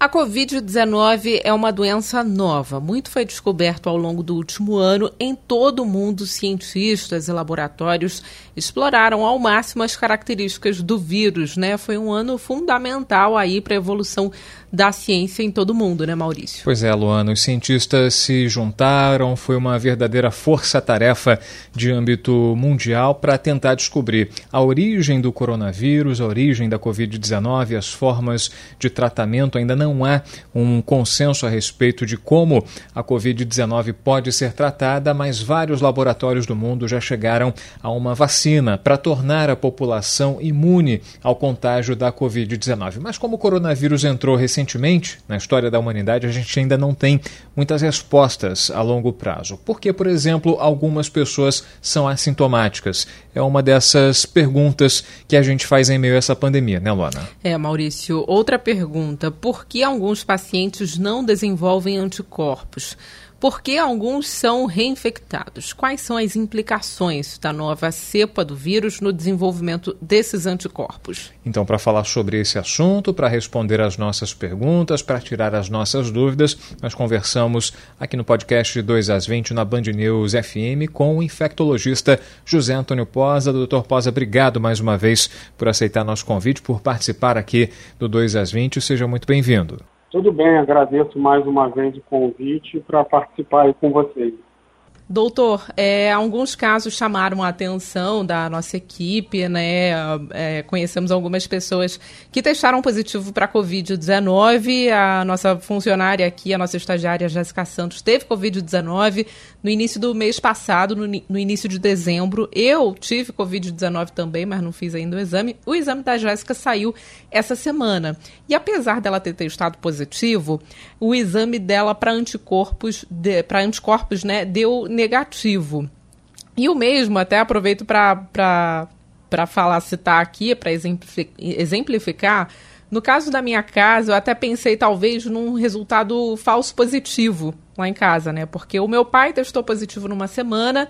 A Covid-19 é uma doença nova. Muito foi descoberto ao longo do último ano. Em todo o mundo, cientistas e laboratórios exploraram ao máximo as características do vírus, né? Foi um ano fundamental aí para a evolução da ciência em todo o mundo, né, Maurício? Pois é, Luana. Os cientistas se juntaram, foi uma verdadeira força-tarefa de âmbito mundial para tentar descobrir a origem do coronavírus, a origem da Covid-19, as formas de tratamento. Ainda não há um consenso a respeito de como a Covid-19 pode ser tratada, mas vários laboratórios do mundo já chegaram a uma vacina para tornar a população imune ao contágio da Covid-19. Mas como o coronavírus entrou recentemente, recentemente na história da humanidade, a gente ainda não tem muitas respostas a longo prazo. Por que, por exemplo, algumas pessoas são assintomáticas? É uma dessas perguntas que a gente faz em meio a essa pandemia, né, Luana? É, Maurício. Outra pergunta: por que alguns pacientes não desenvolvem anticorpos? Por que alguns são reinfectados? Quais são as implicações da nova cepa do vírus no desenvolvimento desses anticorpos? Então, para falar sobre esse assunto, para responder às nossas perguntas, para tirar as nossas dúvidas, nós conversamos aqui no podcast de 2 às 20 na Band News FM com o infectologista José Antônio Posa. Doutor Posa, obrigado mais uma vez por aceitar nosso convite, por participar aqui do 2 às 20. Seja muito bem-vindo. Tudo bem, agradeço mais uma vez o convite para participar aí com vocês. Doutor, é, alguns casos chamaram a atenção da nossa equipe, né? É, conhecemos algumas pessoas que testaram positivo para a Covid-19. A nossa funcionária aqui, a nossa estagiária Jéssica Santos, teve Covid-19 no início do mês passado, no, no início de dezembro. Eu tive Covid-19 também, mas não fiz ainda o exame. O exame da Jéssica saiu essa semana. E apesar dela ter testado positivo, o exame dela para anticorpos, para anticorpos, né, deu negativo. E o mesmo, até aproveito para falar, citar aqui, para exemplificar, no caso da minha casa, eu até pensei talvez num resultado falso positivo lá em casa, né? Porque o meu pai testou positivo numa semana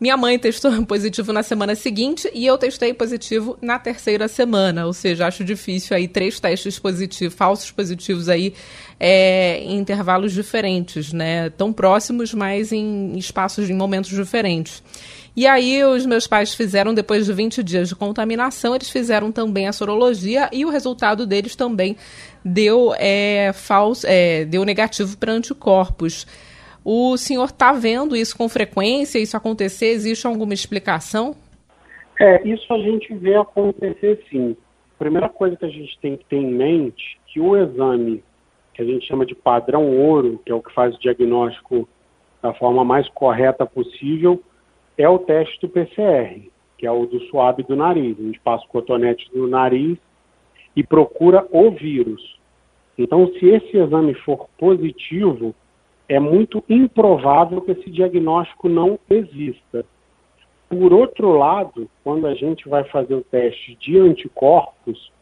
minha mãe testou positivo na semana seguinte e eu testei positivo na terceira semana. Ou seja, acho difícil aí três testes positivos, falsos positivos aí é, em intervalos diferentes, né? Tão próximos, mas em espaços, em momentos diferentes. E aí os meus pais fizeram, depois de 20 dias de contaminação, eles fizeram também a sorologia e o resultado deles também deu, é, falso, é, deu negativo para anticorpos. O senhor está vendo isso com frequência, isso acontecer? Existe alguma explicação? É, isso a gente vê acontecer sim. A primeira coisa que a gente tem que ter em mente que o exame que a gente chama de padrão ouro, que é o que faz o diagnóstico da forma mais correta possível, é o teste do PCR, que é o do suave do nariz. A gente passa o cotonete no nariz e procura o vírus. Então, se esse exame for positivo, é muito improvável que esse diagnóstico não exista. Por outro lado, quando a gente vai fazer o teste de anticorpos,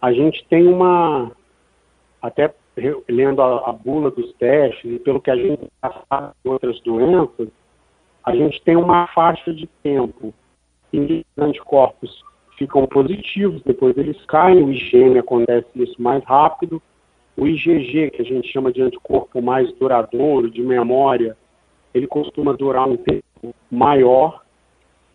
a gente tem uma, até lendo a, a bula dos testes e pelo que a gente sabe em outras doenças, a gente tem uma faixa de tempo em que os anticorpos ficam positivos, depois eles caem, o IgM acontece isso mais rápido, o IgG, que a gente chama de anticorpo mais duradouro, de memória, ele costuma durar um tempo maior,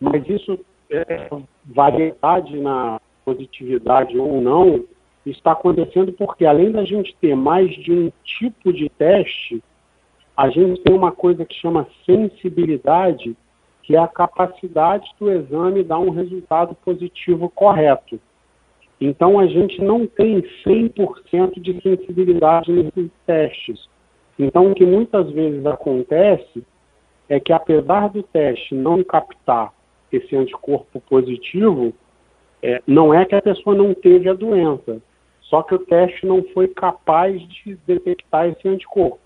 mas isso, é, variedade na positividade ou não, está acontecendo porque, além da gente ter mais de um tipo de teste, a gente tem uma coisa que chama sensibilidade, que é a capacidade do exame dar um resultado positivo correto. Então, a gente não tem 100% de sensibilidade nesses testes. Então, o que muitas vezes acontece é que, apesar do teste não captar esse anticorpo positivo, é, não é que a pessoa não teve a doença, só que o teste não foi capaz de detectar esse anticorpo.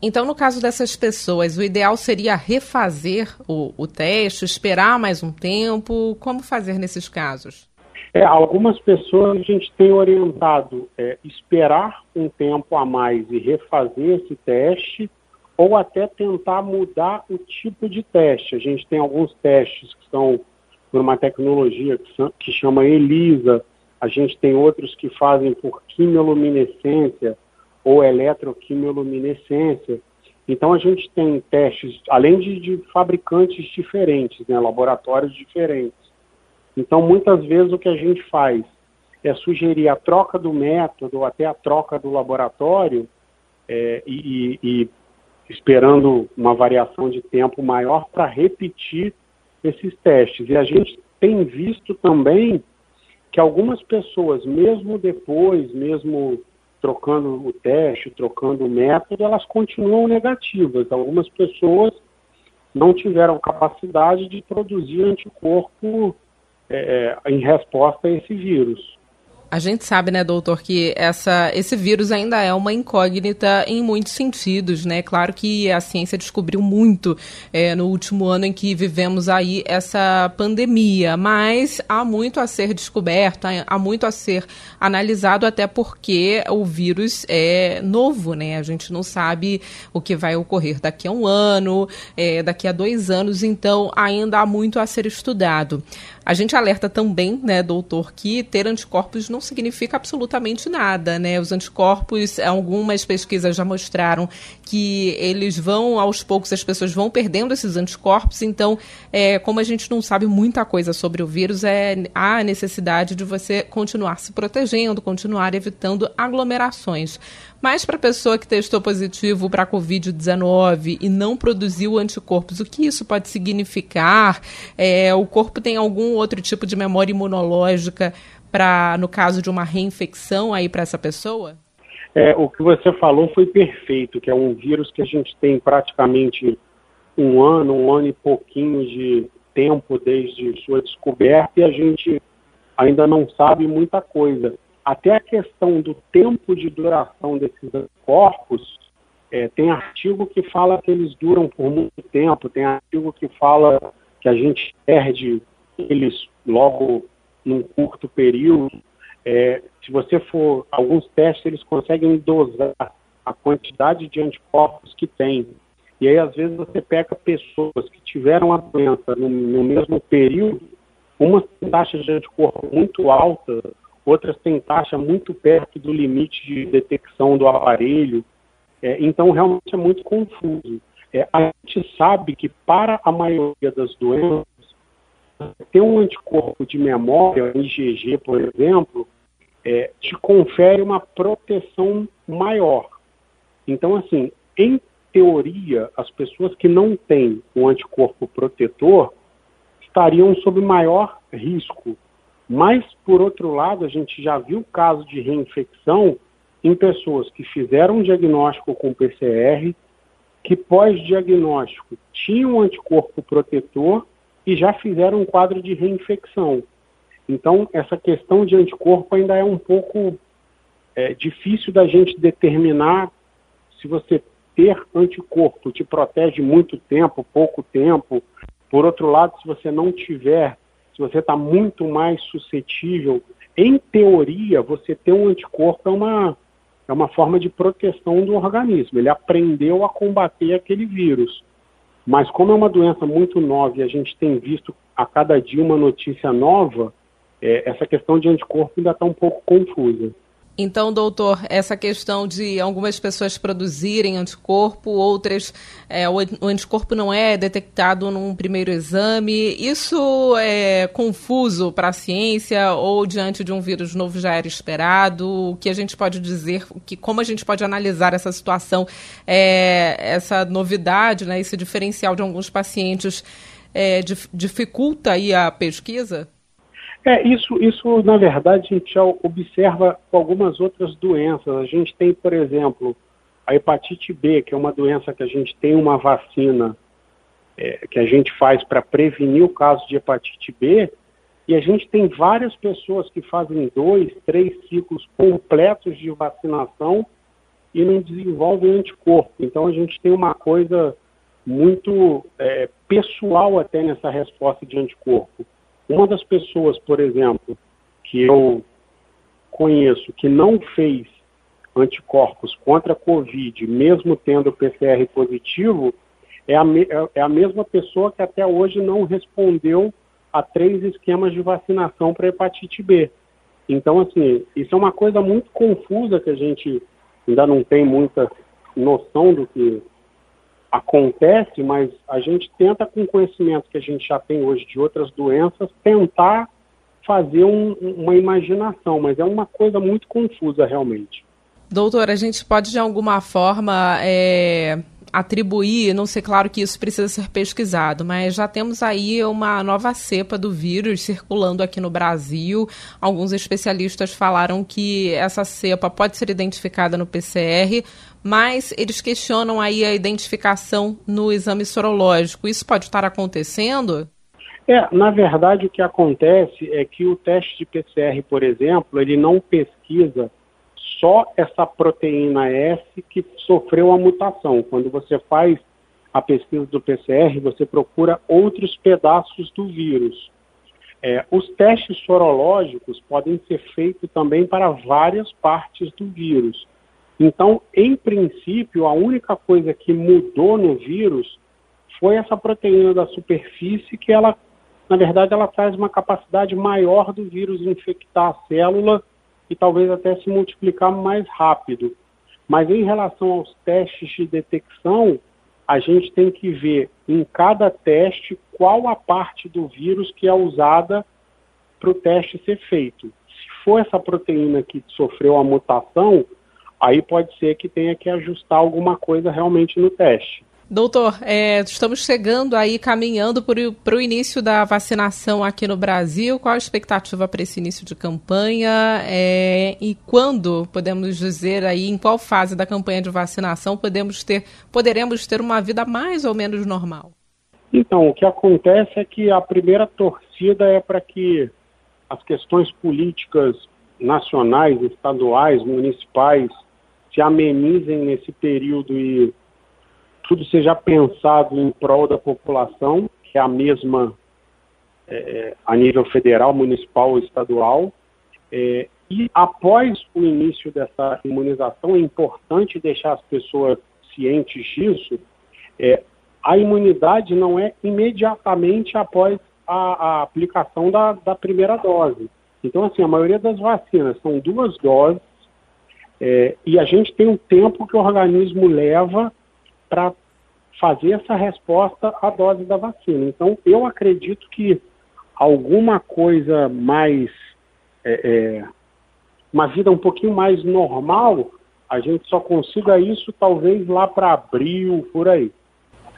Então, no caso dessas pessoas, o ideal seria refazer o, o teste, esperar mais um tempo? Como fazer nesses casos? É, algumas pessoas a gente tem orientado é, esperar um tempo a mais e refazer esse teste, ou até tentar mudar o tipo de teste. A gente tem alguns testes que são por uma tecnologia que, são, que chama ELISA, a gente tem outros que fazem por quimioluminescência ou eletroquimioluminescência. Então a gente tem testes, além de, de fabricantes diferentes, né, laboratórios diferentes. Então, muitas vezes, o que a gente faz é sugerir a troca do método ou até a troca do laboratório é, e, e, esperando uma variação de tempo maior para repetir esses testes. E a gente tem visto também que algumas pessoas, mesmo depois, mesmo trocando o teste, trocando o método, elas continuam negativas. Algumas pessoas não tiveram capacidade de produzir anticorpo é, é, em resposta a esse vírus. A gente sabe, né, doutor, que essa, esse vírus ainda é uma incógnita em muitos sentidos, né? Claro que a ciência descobriu muito é, no último ano em que vivemos aí essa pandemia, mas há muito a ser descoberto, há muito a ser analisado, até porque o vírus é novo, né? A gente não sabe o que vai ocorrer daqui a um ano, é, daqui a dois anos, então ainda há muito a ser estudado. A gente alerta também, né, doutor, que ter anticorpos não significa absolutamente nada, né? Os anticorpos, algumas pesquisas já mostraram que eles vão, aos poucos, as pessoas vão perdendo esses anticorpos, então, é, como a gente não sabe muita coisa sobre o vírus, é, há a necessidade de você continuar se protegendo, continuar evitando aglomerações. Mas para a pessoa que testou positivo para a Covid-19 e não produziu anticorpos, o que isso pode significar? É, o corpo tem algum outro tipo de memória imunológica para, no caso de uma reinfecção aí para essa pessoa? É, o que você falou foi perfeito, que é um vírus que a gente tem praticamente um ano, um ano e pouquinho de tempo desde sua descoberta e a gente ainda não sabe muita coisa até a questão do tempo de duração desses corpos, é, tem artigo que fala que eles duram por muito tempo, tem artigo que fala que a gente perde eles logo num curto período. É, se você for, alguns testes eles conseguem dosar a quantidade de anticorpos que tem. E aí, às vezes, você pega pessoas que tiveram a doença no, no mesmo período, uma taxa de anticorpo muito alta, outras têm taxa muito perto do limite de detecção do aparelho. É, então, realmente é muito confuso. É, a gente sabe que para a maioria das doenças, ter um anticorpo de memória, IgG, por exemplo, é, te confere uma proteção maior. Então, assim, em teoria, as pessoas que não têm um anticorpo protetor estariam sob maior risco mas, por outro lado, a gente já viu casos de reinfecção em pessoas que fizeram um diagnóstico com PCR, que pós-diagnóstico tinham um anticorpo protetor e já fizeram um quadro de reinfecção. Então, essa questão de anticorpo ainda é um pouco é, difícil da gente determinar se você ter anticorpo te protege muito tempo, pouco tempo. Por outro lado, se você não tiver, se você está muito mais suscetível, em teoria, você ter um anticorpo é uma, é uma forma de proteção do organismo. Ele aprendeu a combater aquele vírus. Mas como é uma doença muito nova e a gente tem visto a cada dia uma notícia nova, é, essa questão de anticorpo ainda está um pouco confusa. Então, doutor, essa questão de algumas pessoas produzirem anticorpo, outras é, o anticorpo não é detectado num primeiro exame, isso é confuso para a ciência ou diante de um vírus novo já era esperado? O que a gente pode dizer, que como a gente pode analisar essa situação, é, essa novidade, né, esse diferencial de alguns pacientes é, dificulta aí a pesquisa? É, isso, isso, na verdade, a gente já observa com algumas outras doenças. A gente tem, por exemplo, a hepatite B, que é uma doença que a gente tem uma vacina é, que a gente faz para prevenir o caso de hepatite B, e a gente tem várias pessoas que fazem dois, três ciclos completos de vacinação e não desenvolvem anticorpo. Então a gente tem uma coisa muito é, pessoal até nessa resposta de anticorpo. Uma das pessoas, por exemplo, que eu conheço que não fez anticorpos contra a Covid, mesmo tendo PCR positivo, é a, é a mesma pessoa que até hoje não respondeu a três esquemas de vacinação para hepatite B. Então, assim, isso é uma coisa muito confusa que a gente ainda não tem muita noção do que acontece, mas a gente tenta, com o conhecimento que a gente já tem hoje de outras doenças, tentar fazer um, uma imaginação, mas é uma coisa muito confusa realmente. Doutor, a gente pode de alguma forma é, atribuir, não sei, claro que isso precisa ser pesquisado, mas já temos aí uma nova cepa do vírus circulando aqui no Brasil. Alguns especialistas falaram que essa cepa pode ser identificada no PCR, mas eles questionam aí a identificação no exame sorológico. Isso pode estar acontecendo? É, na verdade o que acontece é que o teste de PCR, por exemplo, ele não pesquisa só essa proteína S que sofreu a mutação. Quando você faz a pesquisa do PCR, você procura outros pedaços do vírus. É, os testes sorológicos podem ser feitos também para várias partes do vírus. Então, em princípio, a única coisa que mudou no vírus foi essa proteína da superfície, que ela, na verdade, ela traz uma capacidade maior do vírus infectar a célula e talvez até se multiplicar mais rápido. Mas em relação aos testes de detecção, a gente tem que ver em cada teste qual a parte do vírus que é usada para o teste ser feito. Se for essa proteína que sofreu a mutação, aí pode ser que tenha que ajustar alguma coisa realmente no teste. Doutor, é, estamos chegando aí, caminhando para o início da vacinação aqui no Brasil. Qual a expectativa para esse início de campanha? É, e quando podemos dizer aí, em qual fase da campanha de vacinação podemos ter, poderemos ter uma vida mais ou menos normal? Então, o que acontece é que a primeira torcida é para que as questões políticas nacionais, estaduais, municipais se amenizem nesse período e tudo seja pensado em prol da população, que é a mesma é, a nível federal, municipal estadual. É, e após o início dessa imunização, é importante deixar as pessoas cientes disso. É, a imunidade não é imediatamente após a, a aplicação da, da, primeira dose. Então, assim, a maioria das vacinas são duas doses é, e a gente tem um tempo que o organismo leva para fazer essa resposta à dose da vacina. Então, eu acredito que alguma coisa mais. É, é, uma vida um pouquinho mais normal, a gente só consiga isso talvez lá para abril, por aí.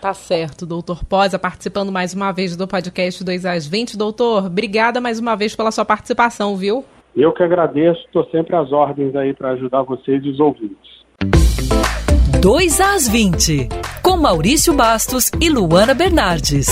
Tá certo, doutor Posa, participando mais uma vez do podcast 2 às 20. Doutor, obrigada mais uma vez pela sua participação, viu? Eu que agradeço, estou sempre às ordens aí para ajudar vocês e os ouvintes. 2 às 20, com Maurício Bastos e Luana Bernardes.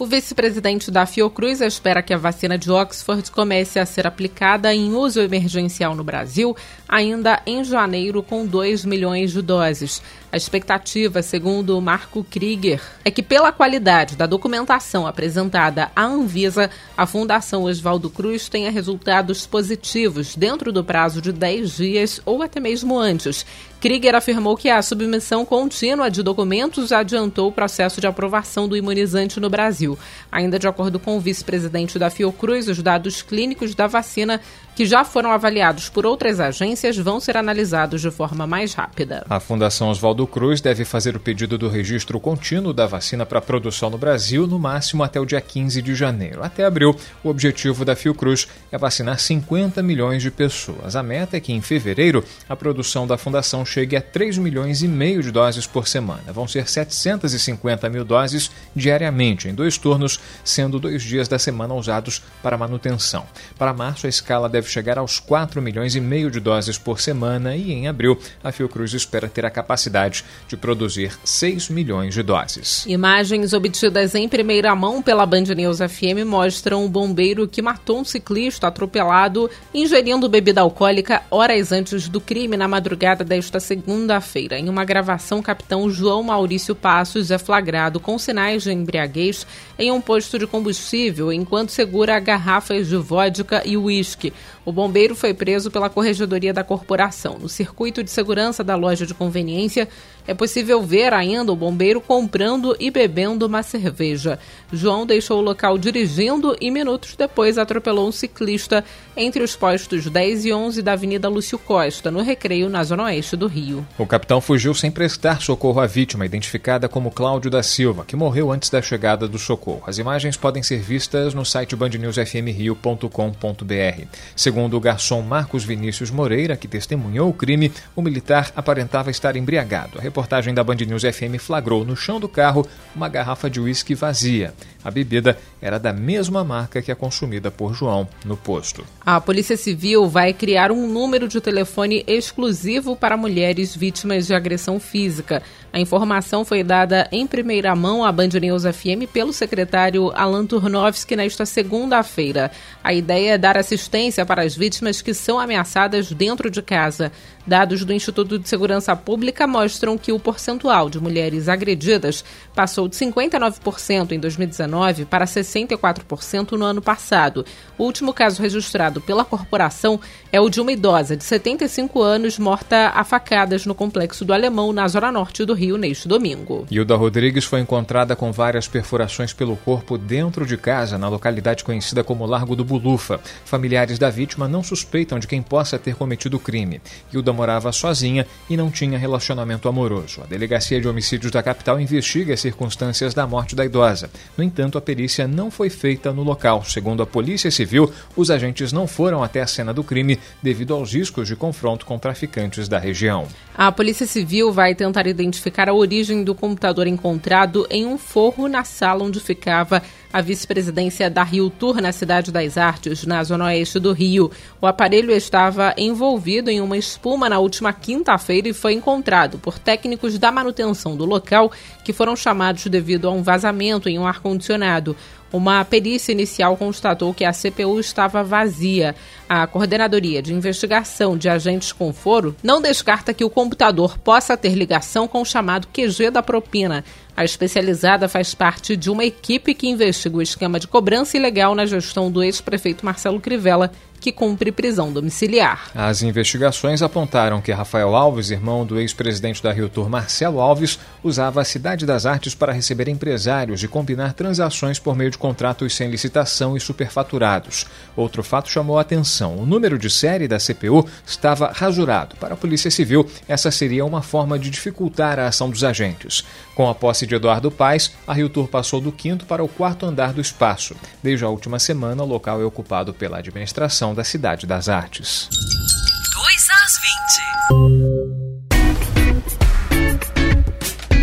O vice-presidente da Fiocruz espera que a vacina de Oxford comece a ser aplicada em uso emergencial no Brasil ainda em janeiro, com 2 milhões de doses. A expectativa, segundo Marco Krieger, é que, pela qualidade da documentação apresentada à Anvisa, a Fundação Oswaldo Cruz tenha resultados positivos dentro do prazo de 10 dias ou até mesmo antes. Krieger afirmou que a submissão contínua de documentos adiantou o processo de aprovação do imunizante no Brasil. Ainda de acordo com o vice-presidente da Fiocruz, os dados clínicos da vacina que já foram avaliados por outras agências vão ser analisados de forma mais rápida. A Fundação Oswaldo Cruz deve fazer o pedido do registro contínuo da vacina para produção no Brasil no máximo até o dia 15 de janeiro. Até abril, o objetivo da Fiocruz é vacinar 50 milhões de pessoas. A meta é que em fevereiro a produção da fundação chegue a 3 milhões e meio de doses por semana. Vão ser 750 mil doses diariamente, em dois turnos, sendo dois dias da semana usados para manutenção. Para março, a escala deve deve chegar aos 4 milhões e meio de doses por semana e em abril a Fiocruz espera ter a capacidade de produzir 6 milhões de doses. Imagens obtidas em primeira mão pela Band News FM mostram um bombeiro que matou um ciclista atropelado ingerindo bebida alcoólica horas antes do crime na madrugada desta segunda-feira. Em uma gravação, o capitão João Maurício Passos é flagrado com sinais de embriaguez em um posto de combustível enquanto segura garrafas de vodka e uísque. O bombeiro foi preso pela Corregedoria da Corporação. No circuito de segurança da loja de conveniência, é possível ver ainda o bombeiro comprando e bebendo uma cerveja. João deixou o local dirigindo e minutos depois atropelou um ciclista entre os postos 10 e 11 da Avenida Lúcio Costa, no Recreio, na zona oeste do Rio. O capitão fugiu sem prestar socorro à vítima, identificada como Cláudio da Silva, que morreu antes da chegada do socorro. As imagens podem ser vistas no site bandnewsfmrio.com.br. Segundo o garçom Marcos Vinícius Moreira, que testemunhou o crime, o militar aparentava estar embriagado. A reportagem da Band News FM flagrou no chão do carro uma garrafa de uísque vazia. A bebida era da mesma marca que a consumida por João no posto. A Polícia Civil vai criar um número de telefone exclusivo para mulheres vítimas de agressão física. A informação foi dada em primeira mão à Band News FM pelo secretário Alan Turnovski nesta segunda-feira. A ideia é dar assistência para as vítimas que são ameaçadas dentro de casa. Dados do Instituto de Segurança Pública mostram que o percentual de mulheres agredidas passou de 59% em 2019 para 64% no ano passado. O último caso registrado pela corporação é o de uma idosa de 75 anos morta a facadas no complexo do Alemão, na zona norte do Rio, neste domingo. Hilda Rodrigues foi encontrada com várias perfurações pelo corpo dentro de casa, na localidade conhecida como Largo do Bulufa. Familiares da vítima não suspeitam de quem possa ter cometido o crime. Hilda morava sozinha e não tinha relacionamento amoroso. A Delegacia de Homicídios da capital investiga as circunstâncias da morte da idosa. No entanto, a perícia não foi feita no local. Segundo a Polícia Civil, os agentes não foram até a cena do crime devido aos riscos de confronto com traficantes da região. A Polícia Civil vai tentar identificar a origem do computador encontrado em um forro na sala onde ficava a vice-presidência da Rio Tour na Cidade das Artes, na zona oeste do Rio. O aparelho estava envolvido em uma espuma na última quinta-feira e foi encontrado por técnicos da manutenção do local que foram chamados devido a um vazamento em um ar-condicionado. Uma perícia inicial constatou que a CPU estava vazia. A Coordenadoria de Investigação de Agentes com Foro não descarta que o computador possa ter ligação com o chamado QG da propina. A especializada faz parte de uma equipe que investiga o esquema de cobrança ilegal na gestão do ex-prefeito Marcelo Crivella que cumpre prisão domiciliar. As investigações apontaram que Rafael Alves, irmão do ex-presidente da Rio Tour Marcelo Alves, usava a Cidade das Artes para receber empresários e combinar transações por meio de contratos sem licitação e superfaturados. Outro fato chamou a atenção. O número de série da CPU estava rasurado. Para a Polícia Civil, essa seria uma forma de dificultar a ação dos agentes. Com a posse de Eduardo Paes, a Rio Tour passou do quinto para o quarto andar do espaço. Desde a última semana, o local é ocupado pela administração da Cidade das Artes. 2 às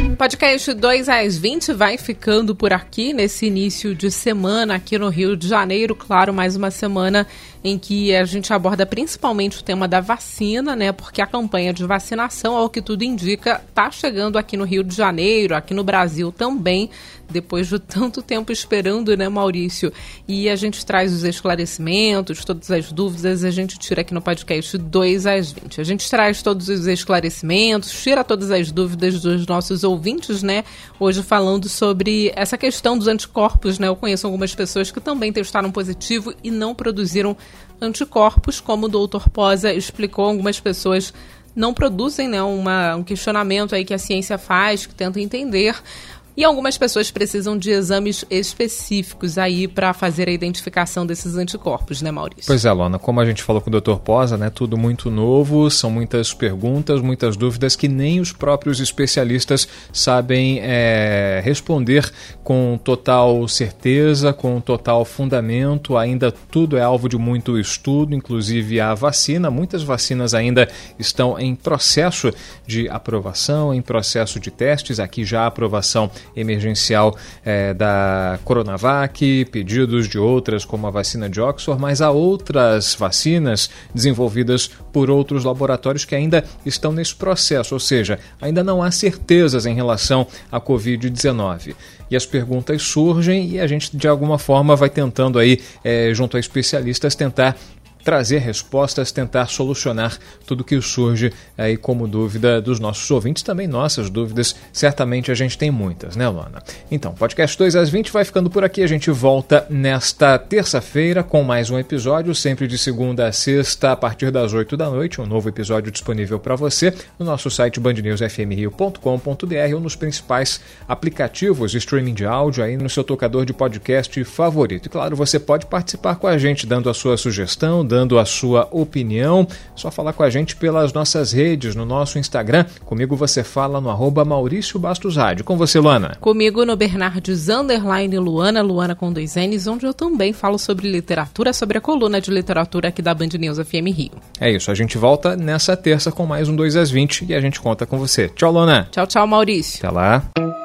20. Podcast 2 às 20 vai ficando por aqui nesse início de semana aqui no Rio de Janeiro. Claro, mais uma semana em que a gente aborda principalmente o tema da vacina, né? Porque a campanha de vacinação, ao que tudo indica, está chegando aqui no Rio de Janeiro, aqui no Brasil também, depois de tanto tempo esperando, né, Maurício? E a gente traz os esclarecimentos, todas as dúvidas, a gente tira aqui no podcast 2 às 20. A gente traz todos os esclarecimentos, tira todas as dúvidas dos nossos ouvintes, né? Hoje falando sobre essa questão dos anticorpos, né? Eu conheço algumas pessoas que também testaram positivo e não produziram anticorpos, como o doutor Posa explicou, algumas pessoas não produzem né, uma, um questionamento aí que a ciência faz, que tenta entender e algumas pessoas precisam de exames específicos aí para fazer a identificação desses anticorpos, né, Maurício? Pois é, Lona, como a gente falou com o Dr. Posa, né, tudo muito novo, são muitas perguntas, muitas dúvidas que nem os próprios especialistas sabem é, responder com total certeza, com total fundamento. Ainda tudo é alvo de muito estudo, inclusive a vacina. Muitas vacinas ainda estão em processo de aprovação, em processo de testes. Aqui já a aprovação emergencial é, da Coronavac, pedidos de outras, como a vacina de Oxford, mas há outras vacinas desenvolvidas por outros laboratórios que ainda estão nesse processo, ou seja, ainda não há certezas em relação à Covid-19 e as perguntas surgem e a gente de alguma forma vai tentando aí, é, junto a especialistas, tentar trazer respostas, tentar solucionar tudo que surge aí como dúvida dos nossos ouvintes, também nossas dúvidas, certamente a gente tem muitas, né, Luana? Então, podcast 2 às 20 vai ficando por aqui, a gente volta nesta terça-feira com mais um episódio, sempre de segunda a sexta, a partir das 8 da noite, um novo episódio disponível para você no nosso site bandnewsfmrio.com.br ou nos principais aplicativos de streaming de áudio aí no seu tocador de podcast favorito. E claro, você pode participar com a gente dando a sua sugestão, dando a sua opinião. Só falar com a gente pelas nossas redes, no nosso Instagram. Comigo você fala no arroba Maurício Bastos Rádio. Com você, Luana. Comigo no Bernardes Underline Luana, Luana com dois N's, onde eu também falo sobre literatura, sobre a coluna de literatura aqui da Band News FM Rio. É isso, a gente volta nessa terça com mais um 2 às 20 e a gente conta com você. Tchau, Luana. Tchau, tchau, Maurício. Até lá.